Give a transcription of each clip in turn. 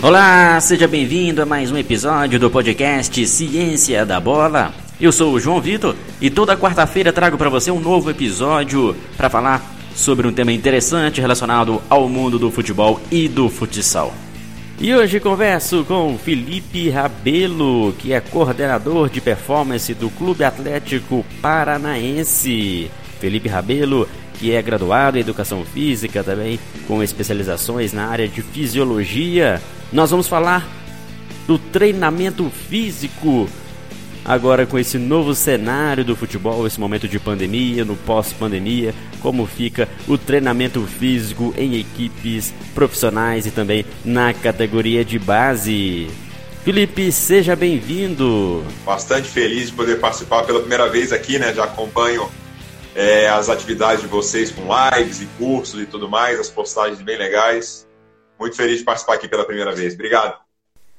Olá, seja bem-vindo a mais um episódio do podcast Ciência da Bola. Eu sou o João Vitor e toda quarta-feira trago para você um novo episódio para falar sobre um tema interessante relacionado ao mundo do futebol e do futsal. E hoje converso com Felipe Rabelo, que é coordenador de performance do Clube Atlético Paranaense. Felipe Rabelo, que é graduado em Educação Física também, com especializações na área de Fisiologia. Nós vamos falar do treinamento físico agora com esse novo cenário do futebol, esse momento de pandemia, no pós-pandemia, como fica o treinamento físico em equipes profissionais e também na categoria de base. Felipe, seja bem-vindo. Bastante feliz de poder participar pela primeira vez aqui, né? Já acompanho é, as atividades de vocês com lives e cursos e tudo mais, as postagens bem legais. Muito feliz de participar aqui pela primeira vez. Obrigado.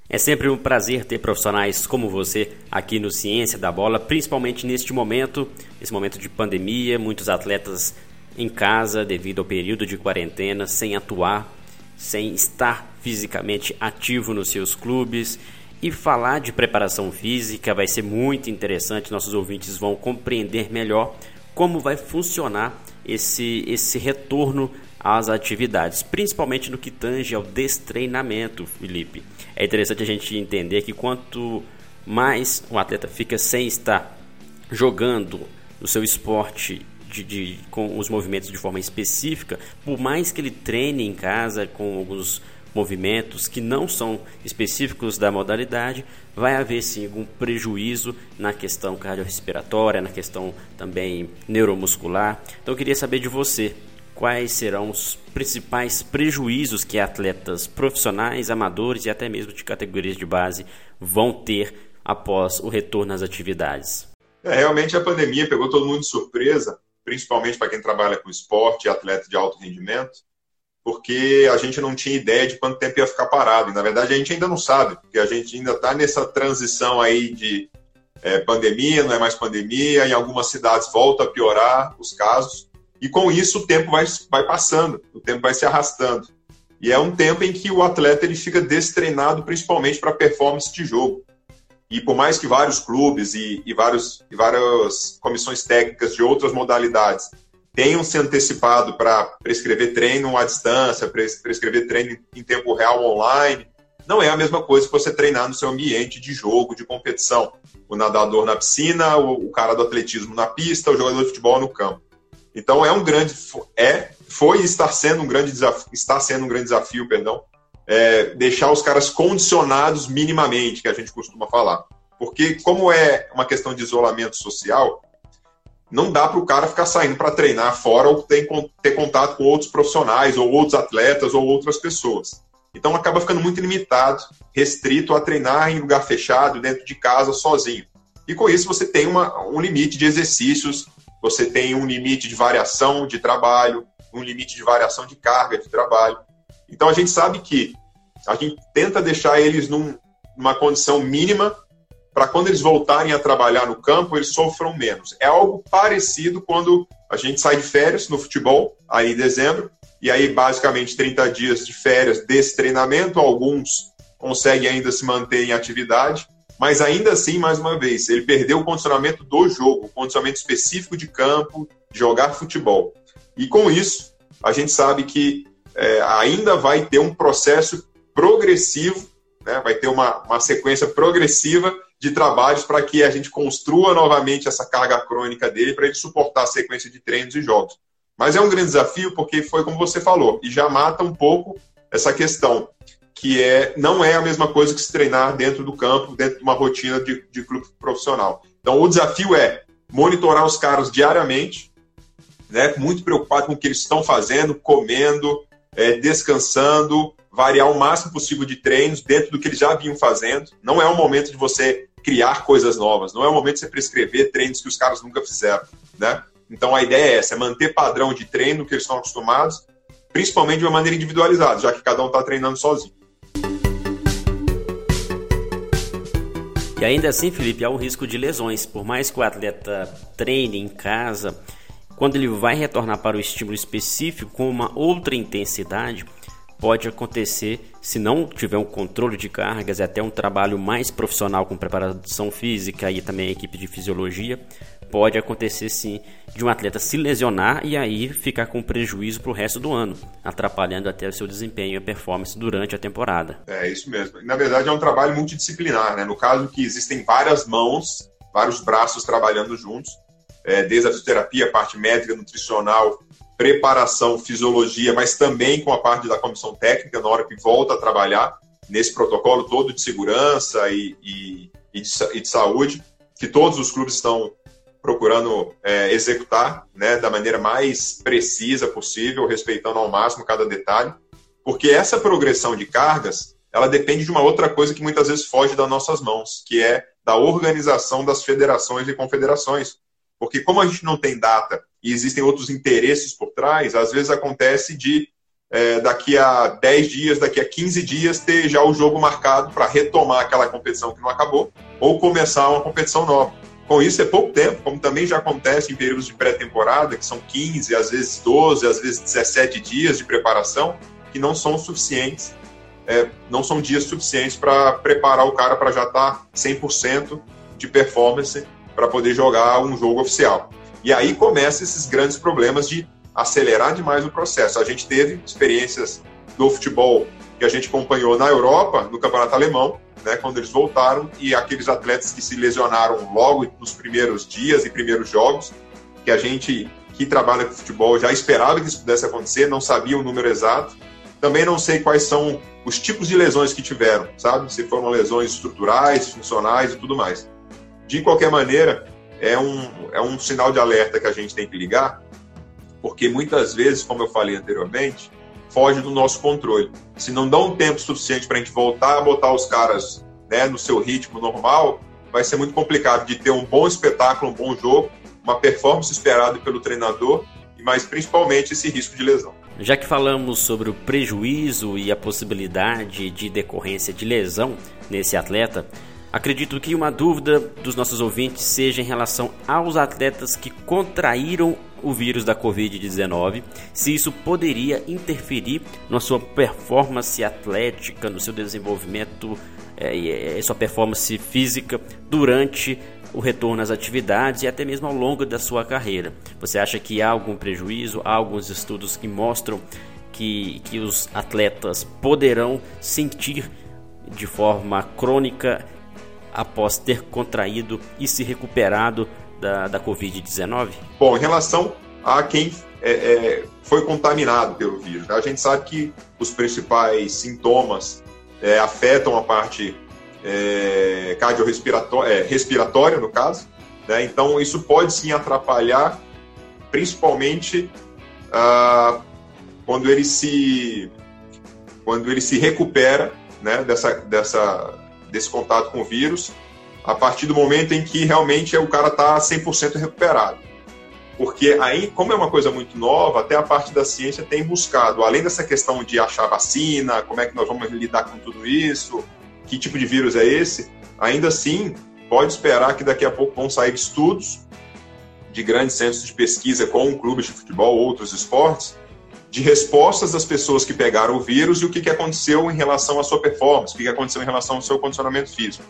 É sempre um prazer ter profissionais como você aqui no Ciência da Bola, principalmente neste momento, esse momento de pandemia, muitos atletas em casa devido ao período de quarentena, sem atuar, sem estar fisicamente ativo nos seus clubes. E falar de preparação física vai ser muito interessante, nossos ouvintes vão compreender melhor como vai funcionar esse, esse retorno às atividades, principalmente no que tange ao destreinamento, Felipe. É interessante a gente entender que quanto mais um atleta fica sem estar jogando o seu esporte de, de, com os movimentos de forma específica, por mais que ele treine em casa com alguns movimentos que não são específicos da modalidade, vai haver sim algum prejuízo na questão cardiorrespiratória, na questão também neuromuscular. Então eu queria saber de você, quais serão os principais prejuízos que atletas profissionais, amadores e até mesmo de categorias de base vão ter após o retorno às atividades? É, realmente a pandemia pegou todo mundo de surpresa, principalmente para quem trabalha com esporte e atleta de alto rendimento, porque a gente não tinha ideia de quanto tempo ia ficar parado. E, na verdade, a gente ainda não sabe, porque a gente ainda está nessa transição aí de é, pandemia, não é mais pandemia, em algumas cidades volta a piorar os casos. E com isso o tempo vai, vai passando, o tempo vai se arrastando. E é um tempo em que o atleta ele fica destreinado principalmente para performance de jogo. E por mais que vários clubes e, e, vários, e várias comissões técnicas de outras modalidades tenham se antecipado para prescrever treino à distância, prescrever treino em tempo real online, não é a mesma coisa que você treinar no seu ambiente de jogo, de competição. O nadador na piscina, o cara do atletismo na pista, o jogador de futebol no campo. Então é um grande é foi e está sendo um grande desafio, está sendo um grande desafio, perdão, é, deixar os caras condicionados minimamente, que a gente costuma falar. Porque como é uma questão de isolamento social, não dá para o cara ficar saindo para treinar fora ou ter, ter contato com outros profissionais, ou outros atletas, ou outras pessoas. Então acaba ficando muito limitado, restrito a treinar em lugar fechado, dentro de casa, sozinho. E com isso você tem uma, um limite de exercícios você tem um limite de variação de trabalho, um limite de variação de carga de trabalho. Então a gente sabe que a gente tenta deixar eles num, numa condição mínima para quando eles voltarem a trabalhar no campo, eles sofram menos. É algo parecido quando a gente sai de férias no futebol, aí em dezembro, e aí basicamente 30 dias de férias desse treinamento, alguns conseguem ainda se manter em atividade, mas ainda assim, mais uma vez, ele perdeu o condicionamento do jogo, o condicionamento específico de campo, de jogar futebol. E com isso, a gente sabe que é, ainda vai ter um processo progressivo, né, vai ter uma, uma sequência progressiva de trabalhos para que a gente construa novamente essa carga crônica dele, para ele suportar a sequência de treinos e jogos. Mas é um grande desafio porque foi como você falou, e já mata um pouco essa questão que é, não é a mesma coisa que se treinar dentro do campo, dentro de uma rotina de, de clube profissional. Então, o desafio é monitorar os caras diariamente, né, muito preocupado com o que eles estão fazendo, comendo, é, descansando, variar o máximo possível de treinos dentro do que eles já vinham fazendo. Não é o momento de você criar coisas novas, não é o momento de você prescrever treinos que os caras nunca fizeram, né? Então a ideia é essa, é manter padrão de treino que eles estão acostumados, principalmente de uma maneira individualizada, já que cada um está treinando sozinho. E ainda assim, Felipe, há o risco de lesões. Por mais que o atleta treine em casa, quando ele vai retornar para o estímulo específico com uma outra intensidade, pode acontecer se não tiver um controle de cargas, até um trabalho mais profissional com preparação física e também a equipe de fisiologia, pode acontecer sim de um atleta se lesionar e aí ficar com prejuízo para o resto do ano, atrapalhando até o seu desempenho e performance durante a temporada. É isso mesmo. Na verdade é um trabalho multidisciplinar, né? No caso que existem várias mãos, vários braços trabalhando juntos, é, desde a fisioterapia, a parte médica, nutricional, preparação, fisiologia, mas também com a parte da comissão técnica na hora que volta a trabalhar nesse protocolo todo de segurança e, e, e, de, e de, saúde, que todos os clubes estão procurando é, executar né, da maneira mais precisa possível, respeitando ao máximo cada detalhe, porque essa progressão de cargas ela depende de uma outra coisa que muitas vezes foge das nossas mãos, que é da organização das federações e confederações. Porque como a gente não tem data e existem outros interesses por trás, às vezes acontece de é, daqui a 10 dias, daqui a 15 dias, ter já o jogo marcado para retomar aquela competição que não acabou, ou começar uma competição nova. Com isso é pouco tempo, como também já acontece em períodos de pré-temporada, que são 15, às vezes 12, às vezes 17 dias de preparação, que não são suficientes, é, não são dias suficientes para preparar o cara para já estar tá 100% de performance para poder jogar um jogo oficial. E aí começam esses grandes problemas de acelerar demais o processo. A gente teve experiências do futebol que a gente acompanhou na Europa, no Campeonato Alemão, né, quando eles voltaram, e aqueles atletas que se lesionaram logo nos primeiros dias e primeiros jogos, que a gente que trabalha com futebol já esperava que isso pudesse acontecer, não sabia o número exato. Também não sei quais são os tipos de lesões que tiveram, sabe? Se foram lesões estruturais, funcionais e tudo mais. De qualquer maneira, é um, é um sinal de alerta que a gente tem que ligar, porque muitas vezes, como eu falei anteriormente, foge do nosso controle. Se não dá um tempo suficiente para a gente voltar a botar os caras né, no seu ritmo normal, vai ser muito complicado de ter um bom espetáculo, um bom jogo, uma performance esperada pelo treinador, e mais principalmente esse risco de lesão. Já que falamos sobre o prejuízo e a possibilidade de decorrência de lesão nesse atleta, Acredito que uma dúvida dos nossos ouvintes seja em relação aos atletas que contraíram o vírus da Covid-19, se isso poderia interferir na sua performance atlética, no seu desenvolvimento é, e sua performance física durante o retorno às atividades e até mesmo ao longo da sua carreira. Você acha que há algum prejuízo? Há alguns estudos que mostram que, que os atletas poderão sentir de forma crônica após ter contraído e se recuperado da, da Covid-19? Bom, em relação a quem é, é, foi contaminado pelo vírus, né? a gente sabe que os principais sintomas é, afetam a parte é, cardiorrespiratória, é, respiratória, no caso, né? então isso pode sim atrapalhar, principalmente ah, quando ele se quando ele se recupera né, dessa, dessa desse contato com o vírus, a partir do momento em que realmente o cara está 100% recuperado. Porque aí, como é uma coisa muito nova, até a parte da ciência tem buscado, além dessa questão de achar vacina, como é que nós vamos lidar com tudo isso, que tipo de vírus é esse, ainda assim, pode esperar que daqui a pouco vão sair estudos de grandes centros de pesquisa com clubes de futebol, outros esportes, de respostas das pessoas que pegaram o vírus e o que, que aconteceu em relação à sua performance, o que, que aconteceu em relação ao seu condicionamento físico.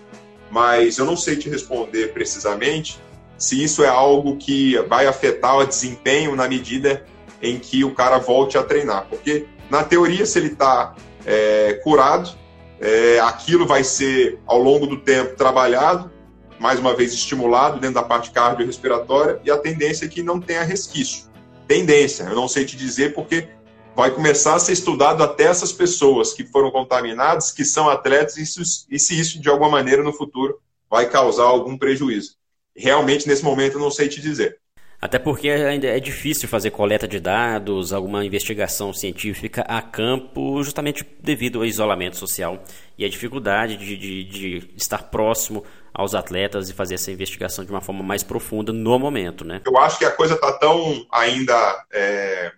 Mas eu não sei te responder precisamente se isso é algo que vai afetar o desempenho na medida em que o cara volte a treinar. Porque, na teoria, se ele está é, curado, é, aquilo vai ser, ao longo do tempo, trabalhado, mais uma vez estimulado dentro da parte cardiorrespiratória, e a tendência é que não tenha resquício tendência. Eu não sei te dizer porque vai começar a ser estudado até essas pessoas que foram contaminadas, que são atletas, e, isso, e se isso de alguma maneira no futuro vai causar algum prejuízo. Realmente, nesse momento, eu não sei te dizer. Até porque ainda é difícil fazer coleta de dados, alguma investigação científica a campo, justamente devido ao isolamento social e a dificuldade de, de, de estar próximo aos atletas e fazer essa investigação de uma forma mais profunda no momento, né? Eu acho que a coisa está tão ainda é,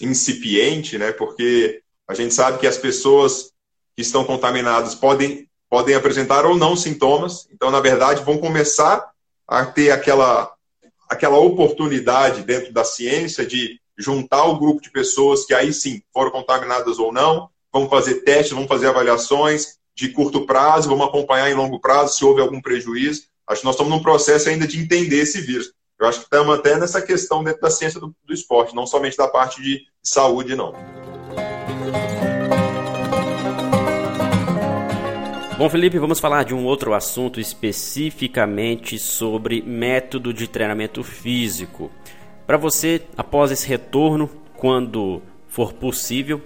incipiente, né? Porque a gente sabe que as pessoas que estão contaminadas podem, podem apresentar ou não sintomas, então, na verdade, vão começar a ter aquela aquela oportunidade dentro da ciência de juntar o grupo de pessoas que aí sim foram contaminadas ou não, vamos fazer testes, vamos fazer avaliações de curto prazo, vamos acompanhar em longo prazo se houve algum prejuízo. Acho que nós estamos num processo ainda de entender esse vírus. Eu acho que estamos até nessa questão dentro da ciência do, do esporte, não somente da parte de saúde, não. Bom, Felipe, vamos falar de um outro assunto especificamente sobre método de treinamento físico. Para você, após esse retorno, quando for possível,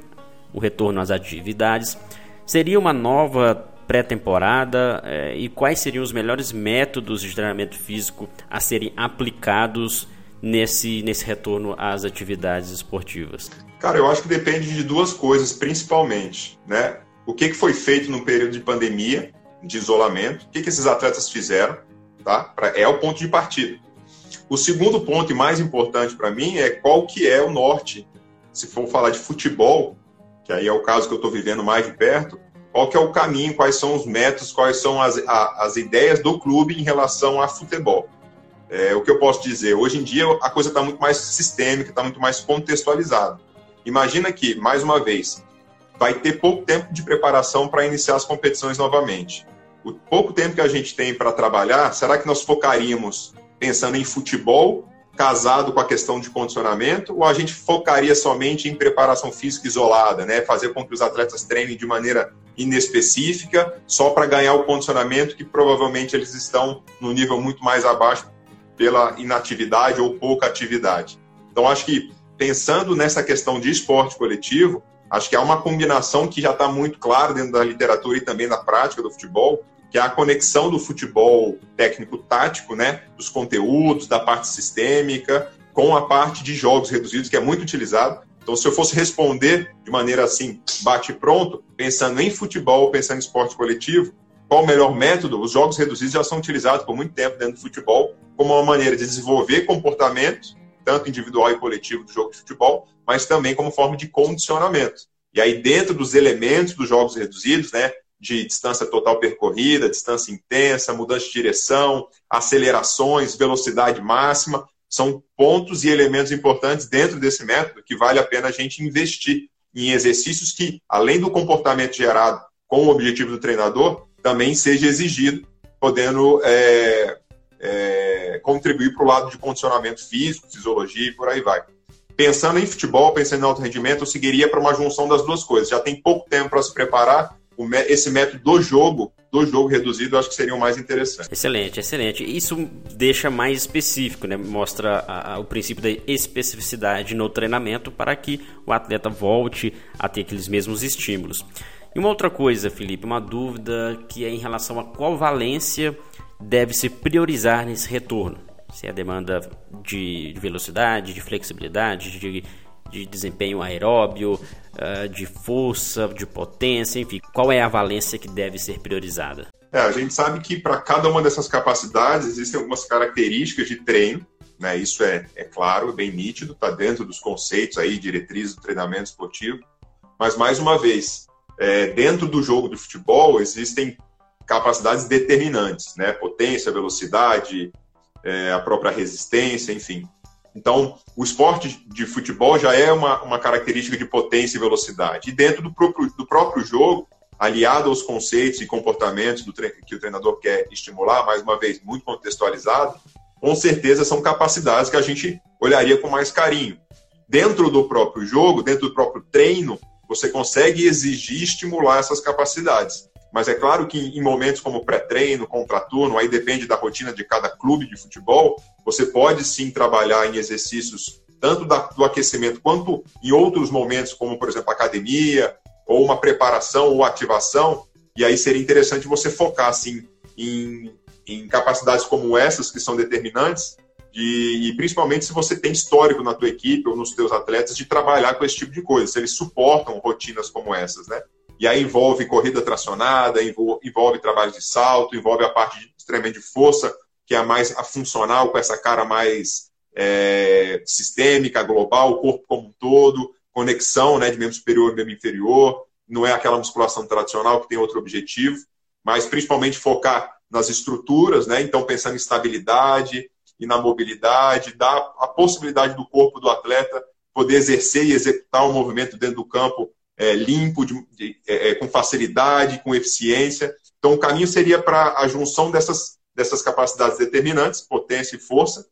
o retorno às atividades, seria uma nova pré-temporada eh, e quais seriam os melhores métodos de treinamento físico a serem aplicados nesse, nesse retorno às atividades esportivas? Cara, eu acho que depende de duas coisas, principalmente, né? o que, que foi feito no período de pandemia, de isolamento, o que, que esses atletas fizeram, tá? Pra, é o ponto de partida. O segundo ponto e mais importante para mim é qual que é o norte. Se for falar de futebol, que aí é o caso que eu estou vivendo mais de perto, qual que é o caminho, quais são os métodos, quais são as, a, as ideias do clube em relação a futebol. É, o que eu posso dizer, hoje em dia a coisa está muito mais sistêmica, está muito mais contextualizada. Imagina que, mais uma vez, vai ter pouco tempo de preparação para iniciar as competições novamente. O pouco tempo que a gente tem para trabalhar, será que nós focaríamos pensando em futebol, casado com a questão de condicionamento, ou a gente focaria somente em preparação física isolada, né? fazer com que os atletas treinem de maneira inespecífica, só para ganhar o condicionamento que provavelmente eles estão no nível muito mais abaixo pela inatividade ou pouca atividade. Então, acho que pensando nessa questão de esporte coletivo, Acho que há uma combinação que já está muito clara dentro da literatura e também na prática do futebol, que é a conexão do futebol técnico-tático, né, dos conteúdos, da parte sistêmica, com a parte de jogos reduzidos, que é muito utilizado. Então, se eu fosse responder de maneira assim, bate pronto, pensando em futebol, pensando em esporte coletivo, qual o melhor método? Os jogos reduzidos já são utilizados por muito tempo dentro do futebol como uma maneira de desenvolver comportamentos tanto individual e coletivo do jogo de futebol, mas também como forma de condicionamento. E aí, dentro dos elementos dos jogos reduzidos, né, de distância total percorrida, distância intensa, mudança de direção, acelerações, velocidade máxima, são pontos e elementos importantes dentro desse método que vale a pena a gente investir em exercícios que, além do comportamento gerado com o objetivo do treinador, também seja exigido, podendo é, é, contribuir para o lado de condicionamento físico, fisiologia e por aí vai. Pensando em futebol, pensando em alto rendimento, eu seguiria para uma junção das duas coisas. Já tem pouco tempo para se preparar, esse método do jogo, do jogo reduzido, acho que seria o mais interessante. Excelente, excelente. Isso deixa mais específico, né? mostra a, a, o princípio da especificidade no treinamento para que o atleta volte a ter aqueles mesmos estímulos. E uma outra coisa, Felipe, uma dúvida que é em relação a qual valência deve se priorizar nesse retorno. Se é a demanda de velocidade, de flexibilidade, de, de desempenho aeróbio, uh, de força, de potência, enfim, qual é a valência que deve ser priorizada? É, a gente sabe que para cada uma dessas capacidades existem algumas características de treino, né? Isso é, é claro, é bem nítido, está dentro dos conceitos aí, diretrizes do treinamento esportivo. Mas mais uma vez, é, dentro do jogo de futebol existem capacidades determinantes, né? Potência, velocidade, é, a própria resistência, enfim. Então, o esporte de futebol já é uma, uma característica de potência e velocidade. E dentro do próprio, do próprio jogo, aliado aos conceitos e comportamentos que o treinador quer estimular, mais uma vez, muito contextualizado, com certeza são capacidades que a gente olharia com mais carinho. Dentro do próprio jogo, dentro do próprio treino, você consegue exigir estimular essas capacidades. Mas é claro que em momentos como pré-treino, contraturno, aí depende da rotina de cada clube de futebol, você pode sim trabalhar em exercícios tanto do aquecimento quanto em outros momentos, como por exemplo academia, ou uma preparação ou ativação, e aí seria interessante você focar assim, em, em capacidades como essas que são determinantes, de, e principalmente se você tem histórico na tua equipe ou nos teus atletas de trabalhar com esse tipo de coisa, se eles suportam rotinas como essas, né? E aí envolve corrida tracionada, envolve, trabalho de salto, envolve a parte de treinamento de força, que é a mais a funcional, com essa cara mais é, sistêmica, global, o corpo como um todo, conexão né, de membro superior e membro inferior, não é aquela musculação tradicional que tem outro objetivo, mas principalmente focar nas estruturas, né? Então pensando em estabilidade e na mobilidade, dar a possibilidade do corpo do atleta poder exercer e executar o movimento dentro do campo é, limpo, de, de, é, é com facilidade, com eficiência. Então, o caminho seria para a junção dessas, dessas capacidades determinantes, potência e força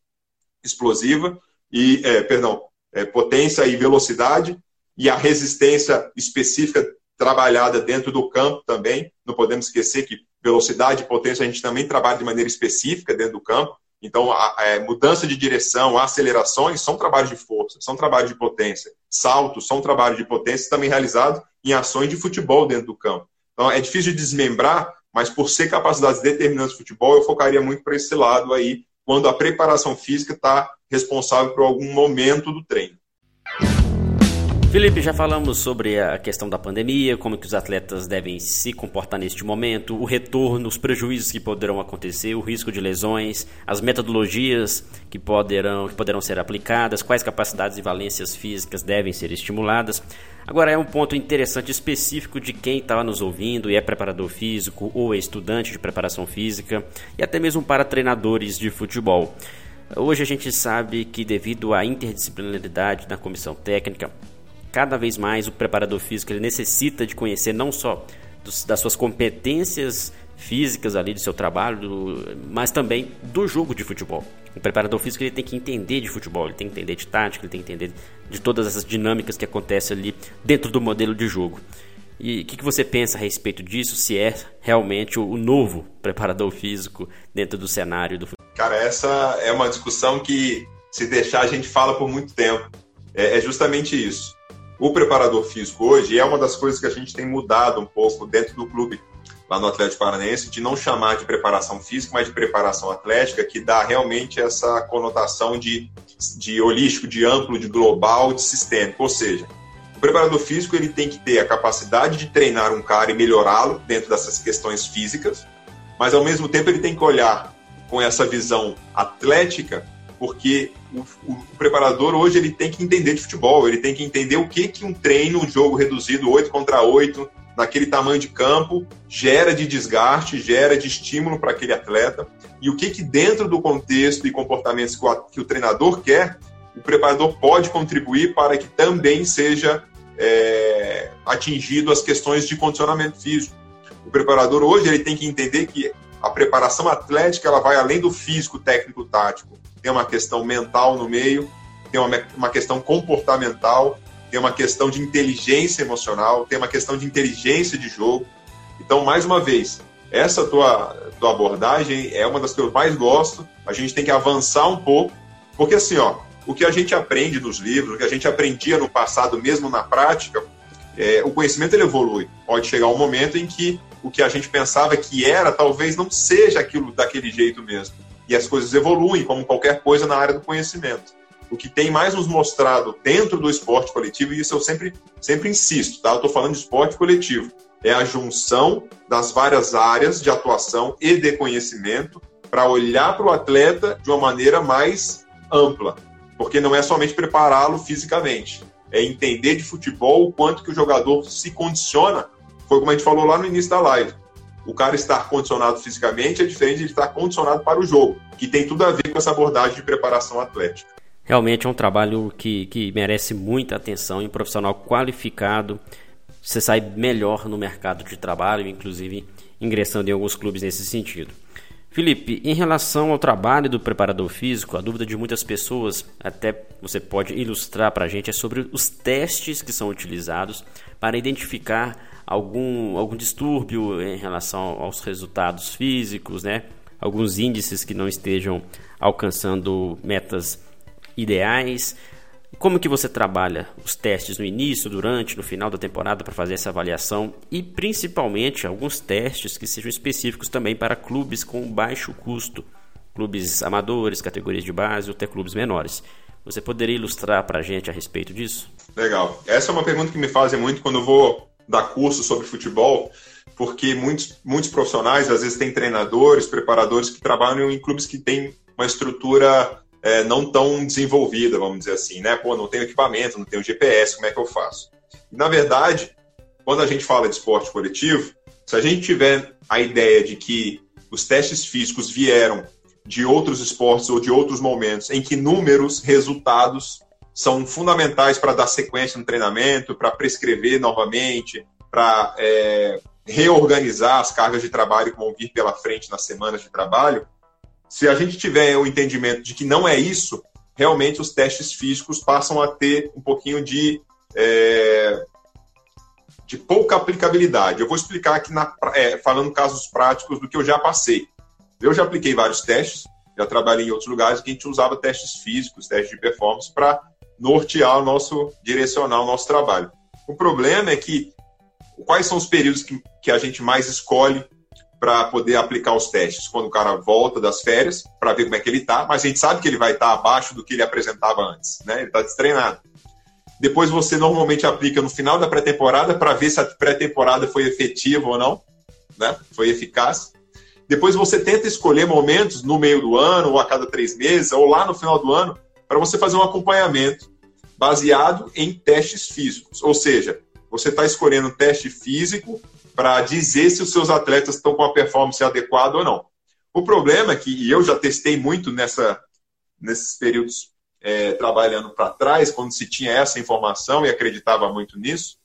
explosiva, e, é, perdão, é, potência e velocidade, e a resistência específica trabalhada dentro do campo também. Não podemos esquecer que velocidade e potência a gente também trabalha de maneira específica dentro do campo. Então, a, a, é, mudança de direção, acelerações são trabalhos de força, são trabalhos de potência. Saltos são trabalhos de potência também realizados em ações de futebol dentro do campo. Então, é difícil de desmembrar, mas por ser capacidades determinantes de futebol, eu focaria muito para esse lado aí, quando a preparação física está responsável por algum momento do treino. Felipe, já falamos sobre a questão da pandemia, como que os atletas devem se comportar neste momento, o retorno, os prejuízos que poderão acontecer, o risco de lesões, as metodologias que poderão, que poderão ser aplicadas, quais capacidades e valências físicas devem ser estimuladas. Agora é um ponto interessante específico de quem está nos ouvindo e é preparador físico ou é estudante de preparação física e até mesmo para treinadores de futebol. Hoje a gente sabe que devido à interdisciplinaridade da comissão técnica, cada vez mais o preparador físico ele necessita de conhecer não só dos, das suas competências físicas ali do seu trabalho, do, mas também do jogo de futebol. O preparador físico ele tem que entender de futebol, ele tem que entender de tática, ele tem que entender de todas essas dinâmicas que acontecem ali dentro do modelo de jogo. E o que, que, você pensa a respeito disso? Se é realmente o, o novo preparador físico dentro do cenário do futebol? Cara, essa é uma discussão que, se deixar, a gente fala por muito tempo. é, é justamente isso o preparador físico hoje é uma das coisas que a gente tem mudado um pouco dentro do clube lá no Atlético Paranaense, de não chamar de preparação física, mas de preparação atlética, que dá realmente essa conotação de, de holístico, de amplo, de global, de sistêmico. Ou seja, o preparador físico ele tem que ter a capacidade de treinar um cara e melhorá-lo dentro dessas questões físicas, mas ao mesmo tempo ele tem que olhar com essa visão atlética porque o, o, preparador hoje ele tem que entender de futebol, ele tem que entender o que, que um treino, um jogo reduzido 8 contra 8, naquele tamanho de campo, gera de desgaste, gera de estímulo para aquele atleta, e o que, que dentro do contexto e comportamentos que o, que o treinador quer, o preparador pode contribuir para que também seja é, atingido as questões de condicionamento físico. O preparador hoje ele tem que entender que a preparação atlética ela vai além do físico, técnico, tático tem uma questão mental no meio, tem uma, uma questão comportamental, tem uma questão de inteligência emocional, tem uma questão de inteligência de jogo. Então, mais uma vez, essa tua, tua abordagem é uma das que eu mais gosto. A gente tem que avançar um pouco, porque assim, ó, o que a gente aprende nos livros, o que a gente aprendia no passado, mesmo na prática, é, o conhecimento ele evolui. Pode chegar um momento em que o que a gente pensava que era, talvez não seja aquilo daquele jeito mesmo e as coisas evoluem, como qualquer coisa na área do conhecimento. O que tem mais nos mostrado dentro do esporte coletivo, e isso eu sempre, sempre insisto, tá? Eu estou falando de esporte coletivo, é a junção das várias áreas de atuação e de conhecimento para olhar para o atleta de uma maneira mais ampla, porque não é somente prepará-lo fisicamente, é entender de futebol o quanto que o jogador se condiciona. Foi como a gente falou lá no início da live o cara estar condicionado fisicamente é diferente de estar condicionado para o jogo, que tem tudo a ver com essa abordagem de preparação atlética. Realmente é um trabalho que, que merece muita atenção e um profissional qualificado. Você sai melhor no mercado de trabalho, inclusive ingressando em alguns clubes nesse sentido. Felipe, em relação ao trabalho do preparador físico, a dúvida de muitas pessoas, até você pode ilustrar para a gente, é sobre os testes que são utilizados para identificar algum, algum distúrbio em relação aos resultados físicos, né? alguns índices que não estejam alcançando metas ideais. Como que você trabalha os testes no início, durante, no final da temporada para fazer essa avaliação e principalmente alguns testes que sejam específicos também para clubes com baixo custo, clubes amadores, categorias de base ou até clubes menores. Você poderia ilustrar para a gente a respeito disso? Legal. Essa é uma pergunta que me fazem muito quando eu vou dar curso sobre futebol, porque muitos, muitos profissionais, às vezes, têm treinadores, preparadores que trabalham em clubes que têm uma estrutura é, não tão desenvolvida, vamos dizer assim, né? Pô, não tenho equipamento, não tenho GPS, como é que eu faço? Na verdade, quando a gente fala de esporte coletivo, se a gente tiver a ideia de que os testes físicos vieram de outros esportes ou de outros momentos em que números, resultados são fundamentais para dar sequência no treinamento, para prescrever novamente, para é, reorganizar as cargas de trabalho que vão vir pela frente nas semanas de trabalho. Se a gente tiver o entendimento de que não é isso, realmente os testes físicos passam a ter um pouquinho de, é, de pouca aplicabilidade. Eu vou explicar aqui, na, é, falando casos práticos do que eu já passei. Eu já apliquei vários testes, já trabalhei em outros lugares que a gente usava testes físicos, testes de performance para nortear o nosso, direcionar o nosso trabalho. O problema é que quais são os períodos que, que a gente mais escolhe para poder aplicar os testes? Quando o cara volta das férias, para ver como é que ele está, mas a gente sabe que ele vai estar tá abaixo do que ele apresentava antes, né? Ele está destreinado. Depois você normalmente aplica no final da pré-temporada para ver se a pré-temporada foi efetiva ou não, né? Foi eficaz. Depois você tenta escolher momentos no meio do ano, ou a cada três meses, ou lá no final do ano, para você fazer um acompanhamento baseado em testes físicos. Ou seja, você está escolhendo um teste físico para dizer se os seus atletas estão com a performance adequada ou não. O problema é que, e eu já testei muito nessa, nesses períodos é, trabalhando para trás, quando se tinha essa informação e acreditava muito nisso,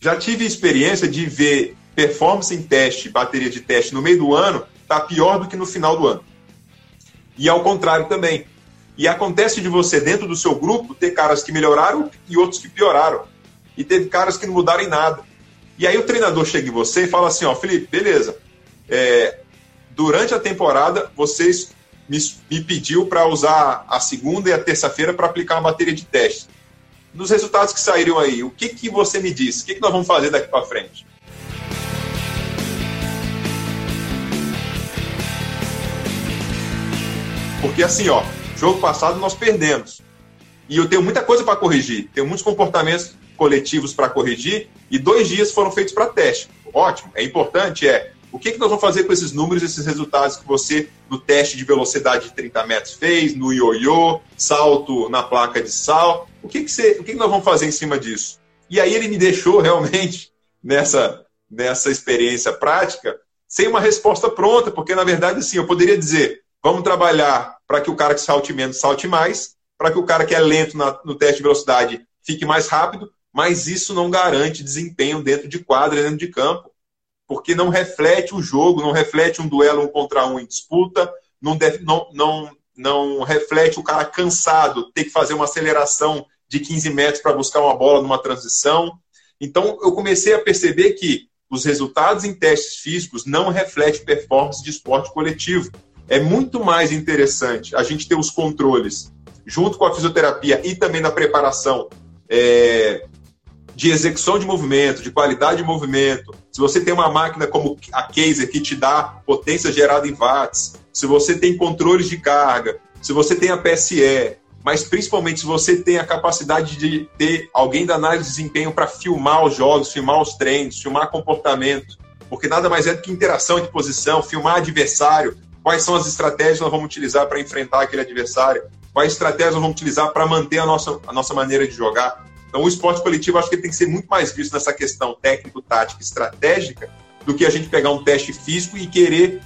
já tive experiência de ver performance em teste, bateria de teste no meio do ano, está pior do que no final do ano. E ao contrário também. E acontece de você, dentro do seu grupo, ter caras que melhoraram e outros que pioraram. E teve caras que não mudaram em nada. E aí o treinador chega em você e fala assim, ó, Felipe, beleza, é, durante a temporada vocês me, me pediu para usar a segunda e a terça-feira para aplicar uma bateria de teste. Nos resultados que saíram aí, o que, que você me disse? O que, que nós vamos fazer daqui para frente? Porque assim, ó, jogo passado nós perdemos. E eu tenho muita coisa para corrigir. Tenho muitos comportamentos coletivos para corrigir e dois dias foram feitos para teste. Ótimo, é importante, é o que, que nós vamos fazer com esses números, esses resultados que você, no teste de velocidade de 30 metros, fez, no ioiô, salto na placa de sal, o que, que, você, o que, que nós vamos fazer em cima disso? E aí ele me deixou realmente nessa, nessa experiência prática sem uma resposta pronta, porque na verdade, assim, eu poderia dizer, Vamos trabalhar para que o cara que salte menos salte mais, para que o cara que é lento na, no teste de velocidade fique mais rápido, mas isso não garante desempenho dentro de quadra, dentro de campo, porque não reflete o jogo, não reflete um duelo um contra um em disputa, não, deve, não, não, não reflete o cara cansado, ter que fazer uma aceleração de 15 metros para buscar uma bola numa transição. Então, eu comecei a perceber que os resultados em testes físicos não refletem performance de esporte coletivo. É muito mais interessante a gente ter os controles junto com a fisioterapia e também na preparação é, de execução de movimento, de qualidade de movimento. Se você tem uma máquina como a Kaiser que te dá potência gerada em watts, se você tem controles de carga, se você tem a PSE, mas principalmente se você tem a capacidade de ter alguém da análise de desempenho para filmar os jogos, filmar os treinos, filmar comportamento, porque nada mais é do que interação de posição, filmar adversário, quais são as estratégias que nós vamos utilizar para enfrentar aquele adversário, quais estratégias nós vamos utilizar para manter a nossa, a nossa maneira de jogar. Então, o esporte coletivo, acho que tem que ser muito mais visto nessa questão técnico-tática estratégica do que a gente pegar um teste físico e querer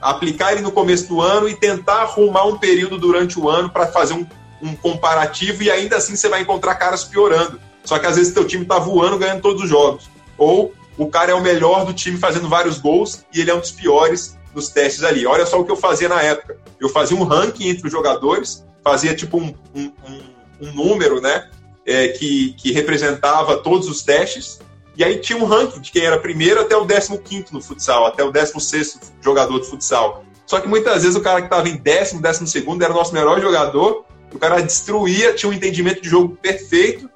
aplicar ele no começo do ano e tentar arrumar um período durante o ano para fazer um, um, comparativo e ainda assim você vai encontrar caras piorando. Só que às vezes teu time está voando ganhando todos os jogos. Ou o cara é o melhor do time fazendo vários gols e ele é um dos piores nos testes ali. Olha só o que eu fazia na época. Eu fazia um ranking entre os jogadores, fazia tipo um, um, um, um número, né? É, que, que representava todos os testes. E aí tinha um ranking de quem era primeiro até o 15 no futsal, até o 16 jogador de futsal. Só que muitas vezes o cara que estava em décimo, décimo segundo era o nosso melhor jogador, o cara destruía, tinha um entendimento de jogo perfeito.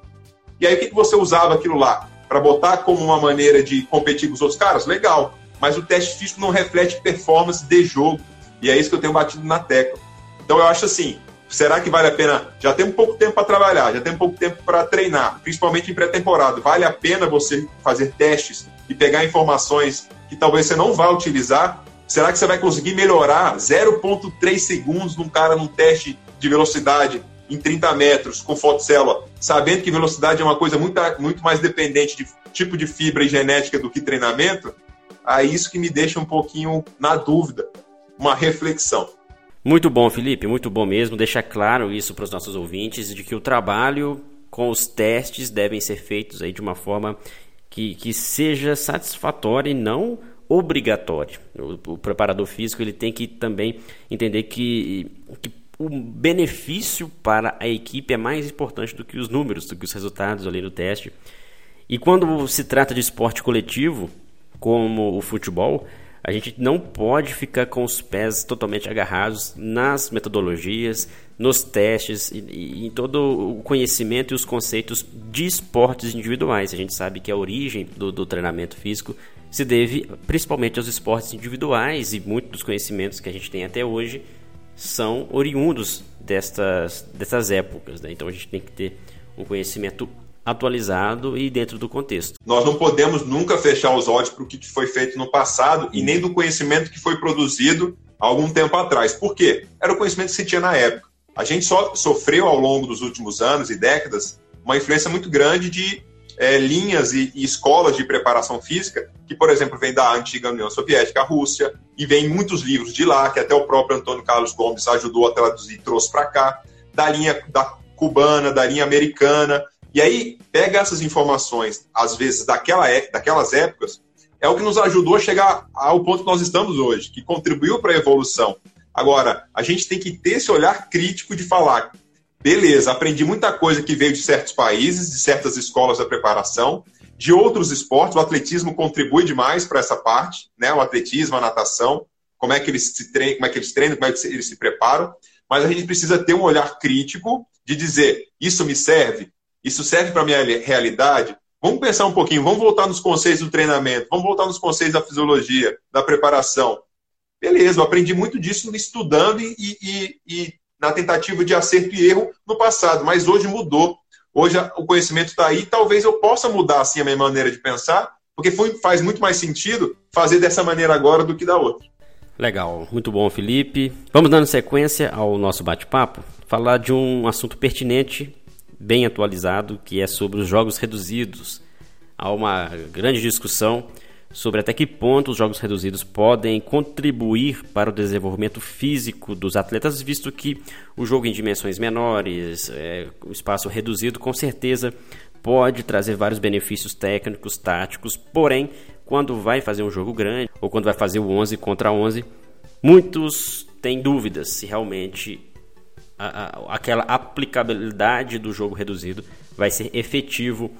E aí o que, que você usava aquilo lá? Para botar como uma maneira de competir com os outros caras? Legal mas o teste físico não reflete performance de jogo. E é isso que eu tenho batido na tecla. Então eu acho assim, será que vale a pena? Já tem um pouco tempo para trabalhar, já tem um pouco tempo para treinar, principalmente em pré-temporada. Vale a pena você fazer testes e pegar informações que talvez você não vá utilizar? Será que você vai conseguir melhorar 0,3 segundos num cara num teste de velocidade em 30 metros com fotocélula, sabendo que velocidade é uma coisa muito, muito mais dependente de tipo de fibra e genética do que treinamento? A isso que me deixa um pouquinho na dúvida, uma reflexão. Muito bom, Felipe, muito bom mesmo. Deixar claro isso para os nossos ouvintes de que o trabalho com os testes devem ser feitos aí de uma forma que, que seja satisfatória e não obrigatória. O, o preparador físico ele tem que também entender que, que o benefício para a equipe é mais importante do que os números, do que os resultados ali no teste. E quando se trata de esporte coletivo, como o futebol, a gente não pode ficar com os pés totalmente agarrados nas metodologias, nos testes e, e, em todo o conhecimento e os conceitos de esportes individuais. A gente sabe que a origem do, do treinamento físico se deve principalmente aos esportes individuais e muitos dos conhecimentos que a gente tem até hoje são oriundos destas, dessas épocas. Né? Então a gente tem que ter um conhecimento atualizado e dentro do contexto. Nós não podemos nunca fechar os olhos para o que foi feito no passado e nem do conhecimento que foi produzido algum tempo atrás. Por quê? Era o conhecimento que se tinha na época. A gente só sofreu ao longo dos últimos anos e décadas uma influência muito grande de é, linhas e, e, escolas de preparação física, que, por exemplo, vem da antiga União Soviética, a Rússia, e vem muitos livros de lá, que até o próprio Antônio Carlos Gomes ajudou a traduzir e trouxe para cá, da linha da cubana, da linha americana, e aí, pega essas informações, às vezes, daquela, é, daquelas épocas, é o que nos ajudou a chegar ao ponto que nós estamos hoje, que contribuiu para a evolução. Agora, a gente tem que ter esse olhar crítico de falar, beleza, aprendi muita coisa que veio de certos países, de certas escolas da preparação, de outros esportes, o atletismo contribui demais para essa parte, né? O atletismo, a natação, como é que eles se treinam, como é que eles treinam, como é que eles se preparam, mas a gente precisa ter um olhar crítico de dizer, isso me serve? Isso serve para a minha realidade? Vamos pensar um pouquinho, vamos voltar nos conceitos do treinamento, vamos voltar nos conceitos da fisiologia, da preparação. Beleza, eu aprendi muito disso estudando e, e, e na tentativa de acerto e erro no passado, mas hoje mudou. Hoje o conhecimento está aí, talvez eu possa mudar assim a minha maneira de pensar, porque foi, faz muito mais sentido fazer dessa maneira agora do que da outra. Legal, muito bom, Felipe. Vamos dando sequência ao nosso bate-papo, falar de um assunto pertinente bem atualizado, que é sobre os jogos reduzidos. Há uma grande discussão sobre até que ponto os jogos reduzidos podem contribuir para o desenvolvimento físico dos atletas, visto que o jogo em dimensões menores, é, o espaço reduzido, com certeza pode trazer vários benefícios técnicos, táticos, porém, quando vai fazer um jogo grande ou quando vai fazer o 11 contra 11, muitos têm dúvidas se realmente a, a, aquela aplicabilidade do jogo reduzido vai ser efetivo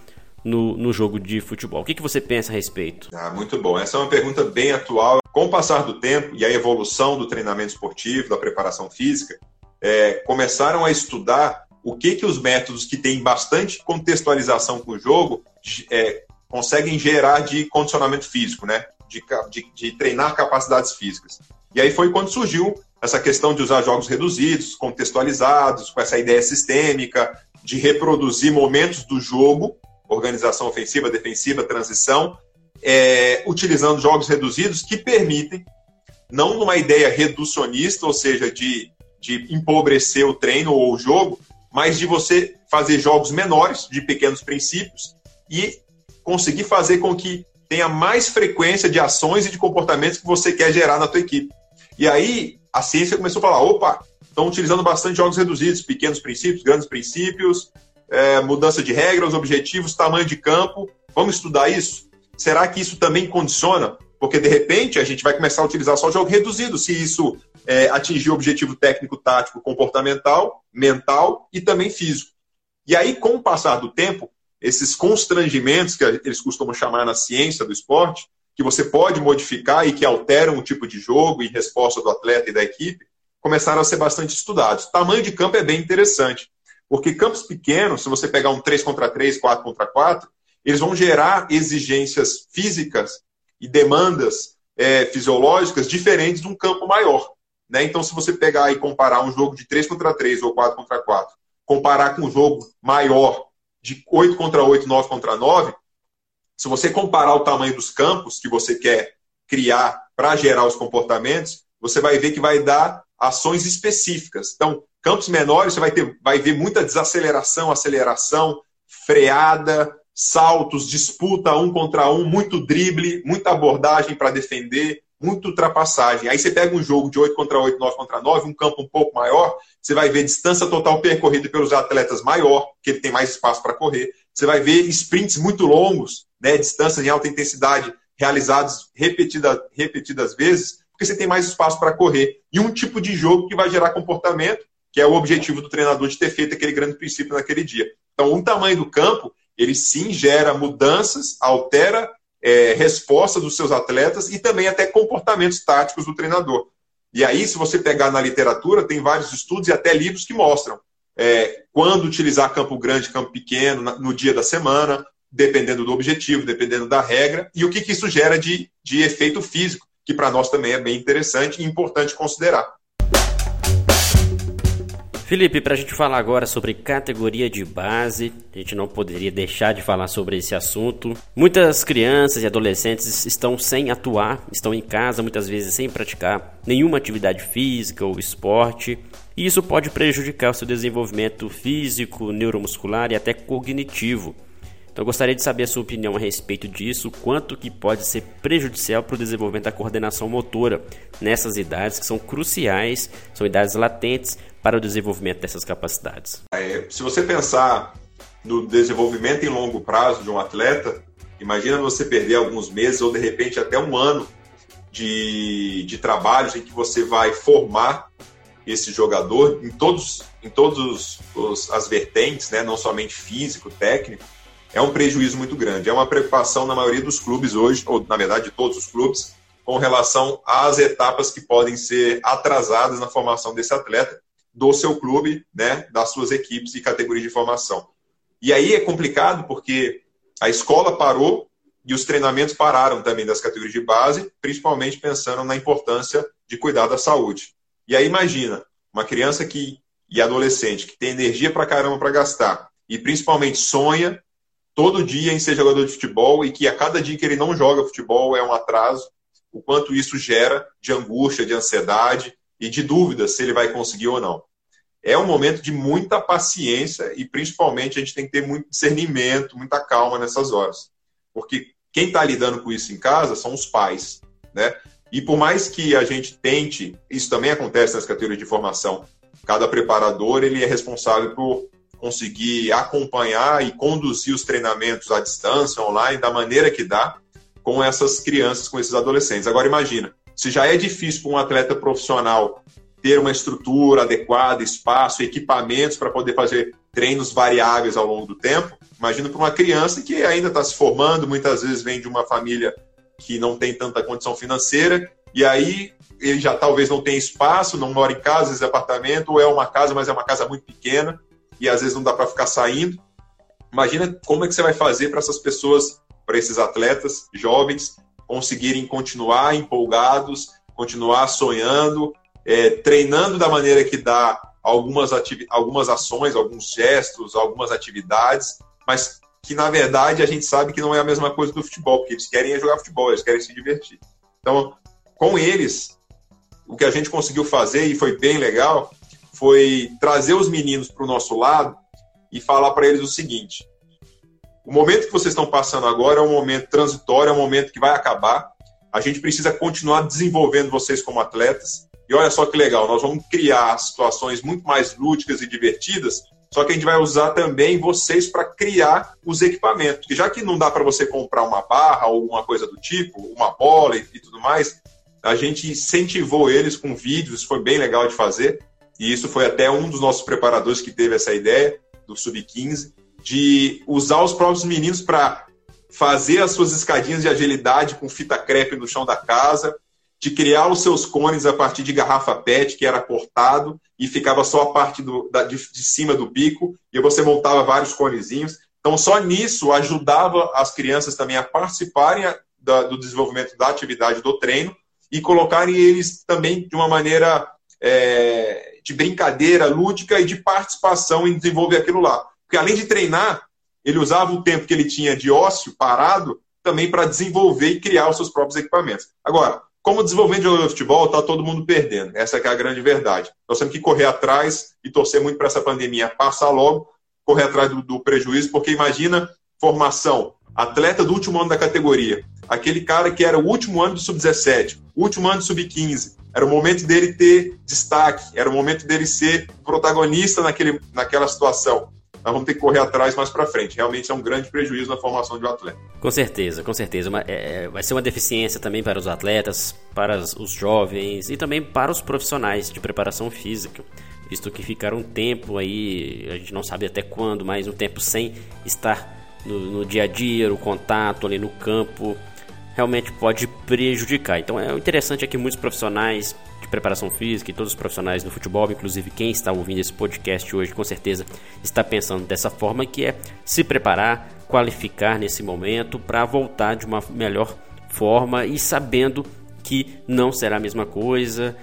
no, no jogo de futebol. O que, que você pensa a respeito? Ah, muito bom. Essa é uma pergunta bem atual. Com o passar do tempo e a evolução do treinamento esportivo, da preparação física, é, começaram a estudar o que, que os métodos que têm bastante contextualização com o jogo é, conseguem gerar de condicionamento físico, né? De, de, de, treinar capacidades físicas. E aí foi quando surgiu essa questão de usar jogos reduzidos, contextualizados, com essa ideia sistêmica, de reproduzir momentos do jogo, organização ofensiva, defensiva, transição, é, utilizando jogos reduzidos que permitem, não numa ideia reducionista, ou seja, de, de empobrecer o treino ou o jogo, mas de você fazer jogos menores, de pequenos princípios, e conseguir fazer com que tenha mais frequência de ações e de comportamentos que você quer gerar na tua equipe. E aí, a ciência começou a falar: opa, estão utilizando bastante jogos reduzidos, pequenos princípios, grandes princípios, é, mudança de regras, objetivos, tamanho de campo. Vamos estudar isso? Será que isso também condiciona? Porque de repente a gente vai começar a utilizar só jogo reduzido, se isso é, atingir o objetivo técnico, tático, comportamental, mental e também físico. E aí, com o passar do tempo, esses constrangimentos que eles costumam chamar na ciência do esporte, que você pode modificar e que alteram o tipo de jogo e resposta do atleta e da equipe, começaram a ser bastante estudados. Tamanho de campo é bem interessante, porque campos pequenos, se você pegar um 3 contra 3, 4 contra 4, eles vão gerar exigências físicas e demandas é, fisiológicas diferentes de um campo maior. Né? Então, se você pegar e comparar um jogo de 3 contra 3 ou 4 contra 4, comparar com um jogo maior de 8 contra 8, 9 contra 9, se você comparar o tamanho dos campos que você quer criar para gerar os comportamentos, você vai ver que vai dar ações específicas. Então, campos menores, você vai, ter, vai ver muita desaceleração, aceleração, freada, saltos, disputa um contra um, muito drible, muita abordagem para defender, muito ultrapassagem. Aí você pega um jogo de 8 contra 8, 9 contra 9, um campo um pouco maior, você vai ver distância total percorrida pelos atletas maior, que ele tem mais espaço para correr. Você vai ver sprints muito longos, né, distâncias em alta intensidade realizados repetida, repetidas vezes, porque você tem mais espaço para correr. E um tipo de jogo que vai gerar comportamento, que é o objetivo do treinador de ter feito aquele grande princípio naquele dia. Então, o tamanho do campo, ele sim gera mudanças, altera é, resposta dos seus atletas e também até comportamentos táticos do treinador. E aí, se você pegar na literatura, tem vários estudos e até livros que mostram é, quando utilizar campo grande, campo pequeno, no dia da semana, dependendo do objetivo, dependendo da regra, e o que, que isso gera de, de efeito físico, que para nós também é bem interessante e importante considerar. Felipe, para a gente falar agora sobre categoria de base, a gente não poderia deixar de falar sobre esse assunto. Muitas crianças e adolescentes estão sem atuar, estão em casa muitas vezes sem praticar nenhuma atividade física ou esporte, e isso pode prejudicar o seu desenvolvimento físico, neuromuscular e até cognitivo. Então eu gostaria de saber a sua opinião a respeito disso, quanto que pode ser prejudicial para o desenvolvimento da coordenação motora nessas idades que são cruciais, são idades latentes para o desenvolvimento dessas capacidades. É, se você pensar no desenvolvimento em longo prazo de um atleta, imagina você perder alguns meses ou de repente até um ano de, de trabalhos em que você vai formar esse jogador em todos em todos os, as vertentes, né, não somente físico, técnico, é um prejuízo muito grande. É uma preocupação na maioria dos clubes hoje, ou na verdade de todos os clubes, com relação às etapas que podem ser atrasadas na formação desse atleta, do seu clube, né, das suas equipes e categorias de formação. E aí é complicado porque a escola parou e os treinamentos pararam também das categorias de base, principalmente pensando na importância de cuidar da saúde. E aí imagina, uma criança que e adolescente que tem energia para caramba para gastar e principalmente sonha todo dia em ser jogador de futebol e que a cada dia que ele não joga futebol é um atraso, o quanto isso gera de angústia, de ansiedade e de dúvidas se ele vai conseguir ou não. É um momento de muita paciência e principalmente a gente tem que ter muito discernimento, muita calma nessas horas. Porque quem está lidando com isso em casa são os pais, né? E por mais que a gente tente, isso também acontece nas categorias de formação, cada preparador ele é responsável por conseguir acompanhar e conduzir os treinamentos à distância, online, da maneira que dá, com essas crianças, com esses adolescentes. Agora, imagina, se já é difícil para um atleta profissional ter uma estrutura adequada, espaço, equipamentos para poder fazer treinos variáveis ao longo do tempo, imagina para uma criança que ainda está se formando, muitas vezes vem de uma família que não tem tanta condição financeira, e aí ele já talvez não tenha espaço, não mora em casa, às é apartamento, ou é uma casa, mas é uma casa muito pequena, e às vezes não dá para ficar saindo. Imagina como é que você vai fazer para essas pessoas, para esses atletas jovens, conseguirem continuar empolgados, continuar sonhando, é, treinando da maneira que dá algumas, algumas ações, alguns gestos, algumas atividades, mas que na verdade a gente sabe que não é a mesma coisa do futebol, porque eles querem jogar futebol, eles querem se divertir. Então, com eles, o que a gente conseguiu fazer e foi bem legal foi trazer os meninos para o nosso lado e falar para eles o seguinte: o momento que vocês estão passando agora é um momento transitório, é um momento que vai acabar. A gente precisa continuar desenvolvendo vocês como atletas. E olha só que legal, nós vamos criar situações muito mais lúdicas e divertidas, só que a gente vai usar também vocês para criar os equipamentos. Que já que não dá para você comprar uma barra ou alguma coisa do tipo, uma bola e, e tudo mais, a gente incentivou eles com vídeos, foi bem legal de fazer. E isso foi até um dos nossos preparadores que teve essa ideia, do Sub-15, de usar os próprios meninos para fazer as suas escadinhas de agilidade com fita crepe no chão da casa, de criar os seus cones a partir de garrafa PET, que era cortado, e ficava só a parte do, da, de, de cima do bico, e você montava vários conezinhos. Então, só nisso ajudava as crianças também a participarem da, do desenvolvimento da atividade do treino e colocarem eles também de uma maneira é, de brincadeira lúdica e de participação em desenvolver aquilo lá. Porque além de treinar, ele usava o tempo que ele tinha de ócio parado também para desenvolver e criar os seus próprios equipamentos. Agora, como desenvolvimento de jogador de futebol, está todo mundo perdendo. Essa é a grande verdade. Nós temos que correr atrás e torcer muito para essa pandemia passar logo, correr atrás do, do prejuízo, porque imagina formação, atleta do último ano da categoria, aquele cara que era o último ano do sub-17, último ano do sub-15. Era o momento dele ter destaque, era o momento dele ser protagonista naquele, naquela situação nós vamos ter que correr atrás mais para frente. Realmente é um grande prejuízo na formação de um atleta. Com certeza, com certeza. Uma, é, vai ser uma deficiência também para os atletas, para os jovens e também para os profissionais de preparação física, visto que ficaram um tempo aí, a gente não sabe até quando, mas um tempo sem estar no, no dia a dia, no contato ali no campo, realmente pode prejudicar. Então é interessante é que muitos profissionais de preparação física e todos os profissionais do futebol, inclusive quem está ouvindo esse podcast hoje, com certeza está pensando dessa forma, que é se preparar, qualificar nesse momento para voltar de uma melhor forma e sabendo que não será a mesma coisa,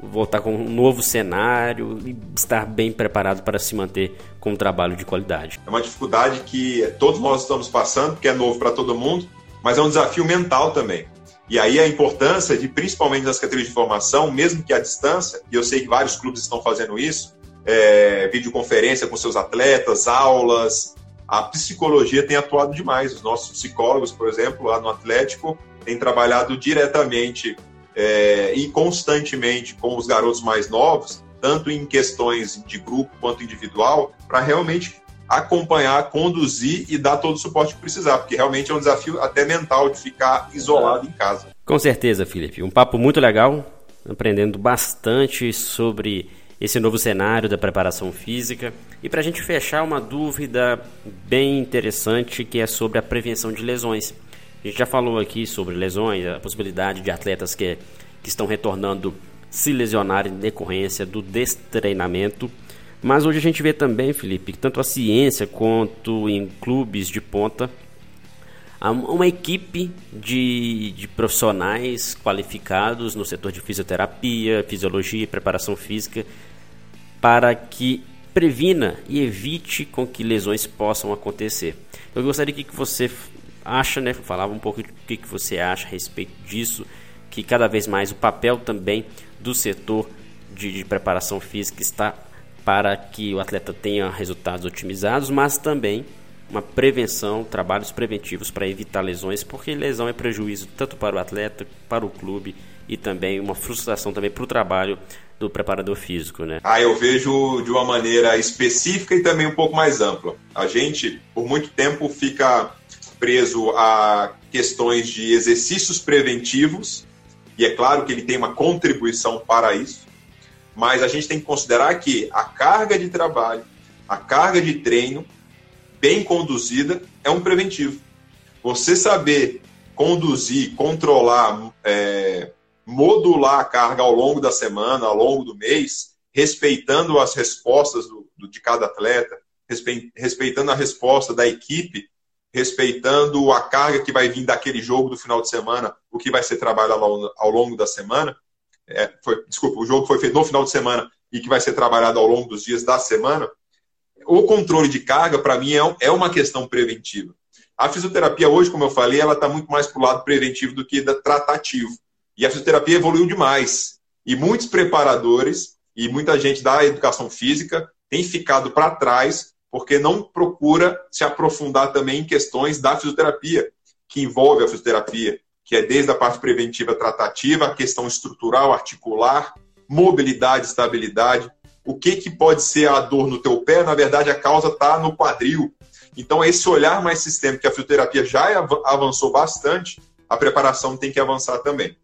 voltar com um novo cenário e estar bem preparado para se manter com um trabalho de qualidade. É uma dificuldade que todos nós estamos passando, que é novo para todo mundo, mas é um desafio mental também. E aí a importância de, principalmente nas categorias de formação, mesmo que à distância, e eu sei que vários clubes estão fazendo isso, é, videoconferência com seus atletas, aulas, a psicologia tem atuado demais. Os nossos psicólogos, por exemplo, lá no Atlético, têm trabalhado diretamente é, e constantemente com os garotos mais novos, tanto em questões de grupo quanto individual, para realmente acompanhar, conduzir e dar todo o suporte que precisar, porque realmente é um desafio até mental de ficar isolado em casa. Com certeza, Felipe. Um papo muito legal, aprendendo bastante sobre esse novo cenário da preparação física. E para a gente fechar, uma dúvida bem interessante que é sobre a prevenção de lesões. A gente já falou aqui sobre lesões, a possibilidade de atletas que, que estão retornando se lesionarem em decorrência do destreinamento. Mas hoje a gente vê também, Felipe, que tanto a ciência quanto em clubes de ponta, uma equipe de, de profissionais qualificados no setor de fisioterapia, fisiologia e preparação física para que previna e evite com que lesões possam acontecer. Eu gostaria que você acha, né, falava um pouco do que, que você acha a respeito disso, que cada vez mais o papel também do setor de, de preparação física está para que o atleta tenha resultados otimizados, mas também uma prevenção, trabalhos preventivos para evitar lesões, porque lesão é prejuízo tanto para o atleta, para o clube e também uma frustração também para o trabalho do preparador físico, né? Ah, eu vejo de uma maneira específica e também um pouco mais ampla. A gente, por muito tempo, fica preso a questões de exercícios preventivos, e é claro que ele tem uma contribuição para isso, mas a gente tem que considerar que a carga de trabalho, a carga de treino, bem conduzida, é um preventivo. Você saber conduzir, controlar, é, modular a carga ao longo da semana, ao longo do mês, respeitando as respostas do, do, de cada atleta, respeitando a resposta da equipe, respeitando a carga que vai vir daquele jogo do final de semana, o que vai ser trabalhado ao, ao longo da semana, é, foi, desculpa, o jogo foi feito no final de semana e que vai ser trabalhado ao longo dos dias da semana, o controle de carga, para mim, é, é uma questão preventiva. A fisioterapia hoje, como eu falei, ela está muito mais para o lado preventivo do que da tratativo. E a fisioterapia evoluiu demais. E muitos preparadores e muita gente da educação física tem ficado para trás porque não procura se aprofundar também em questões da fisioterapia, que envolve a fisioterapia, que é desde a parte preventiva tratativa, a questão estrutural, articular, mobilidade, estabilidade. O que, que pode ser a dor no teu pé? Na verdade, a causa está no quadril. Então, esse olhar mais sistêmico, que a fisioterapia já avançou bastante, a preparação tem que avançar também.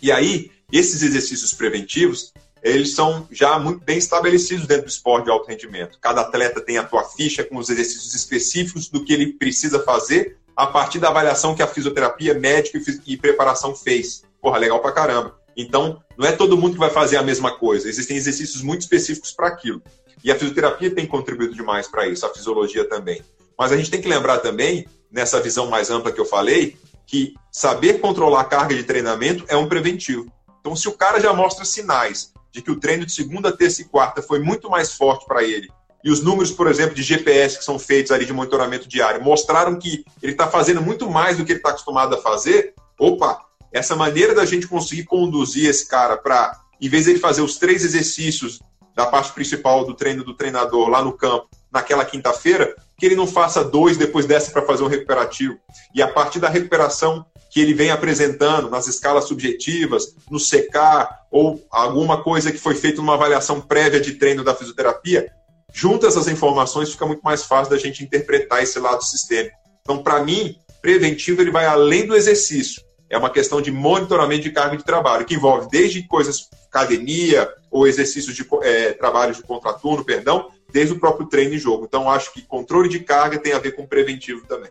E aí, esses exercícios preventivos, eles são já muito bem estabelecidos dentro do esporte de alto rendimento. Cada atleta tem a tua ficha com os exercícios específicos do que ele precisa fazer a partir da avaliação que a fisioterapia, médico e preparação fez. Porra, legal pra caramba. Então, não é todo mundo que vai fazer a mesma coisa. Existem exercícios muito específicos para aquilo. E a fisioterapia tem contribuído demais para isso, a fisiologia também. Mas a gente tem que lembrar também, nessa visão mais ampla que eu falei, que saber controlar a carga de treinamento é um preventivo. Então, se o cara já mostra sinais de que o treino de segunda, terça e quarta foi muito mais forte para ele e os números, por exemplo, de GPS que são feitos ali de monitoramento diário mostraram que ele está fazendo muito mais do que ele está acostumado a fazer, opa, essa maneira da gente conseguir conduzir esse cara para, em vez de ele fazer os três exercícios da parte principal do treino do treinador lá no campo, naquela quinta-feira, que ele não faça dois depois dessa para fazer um recuperativo. E a partir da recuperação, que ele vem apresentando nas escalas subjetivas, no CK, ou alguma coisa que foi feita numa avaliação prévia de treino da fisioterapia, junta essas informações, fica muito mais fácil da gente interpretar esse lado sistêmico. Então, para mim, preventivo ele vai além do exercício. É uma questão de monitoramento de carga de trabalho, que envolve desde coisas academia ou exercícios de é, trabalho de contraturno, perdão, desde o próprio treino e jogo. Então, acho que controle de carga tem a ver com preventivo também.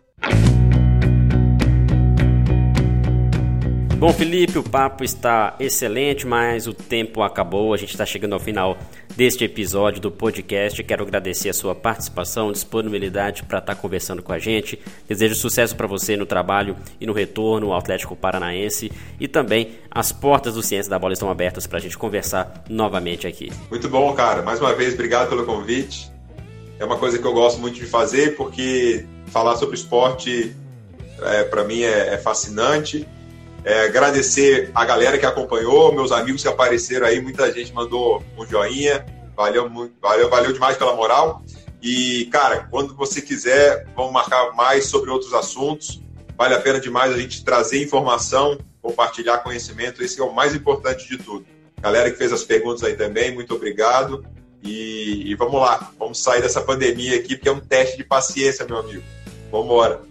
Bom, Felipe, o papo está excelente, mas o tempo acabou. A gente está chegando ao final deste episódio do podcast. Quero agradecer a sua participação, disponibilidade para estar tá conversando com a gente. Desejo sucesso para você no trabalho e no retorno ao Atlético Paranaense. E também as portas do Ciência da Bola estão abertas para a gente conversar novamente aqui. Muito bom, cara. Mais uma vez, obrigado pelo convite. É uma coisa que eu gosto muito de fazer porque falar sobre esporte, é, para mim, é, é fascinante. É, agradecer a galera que acompanhou, meus amigos que apareceram aí, muita gente mandou um joinha, valeu muito, valeu, valeu demais pela moral. E, cara, quando você quiser, vamos marcar mais sobre outros assuntos. Vale a pena demais a gente trazer informação, compartilhar conhecimento, esse é o mais importante de tudo. Galera que fez as perguntas aí também, muito obrigado. E, e vamos lá, vamos sair dessa pandemia aqui, porque é um teste de paciência, meu amigo. Vamos embora.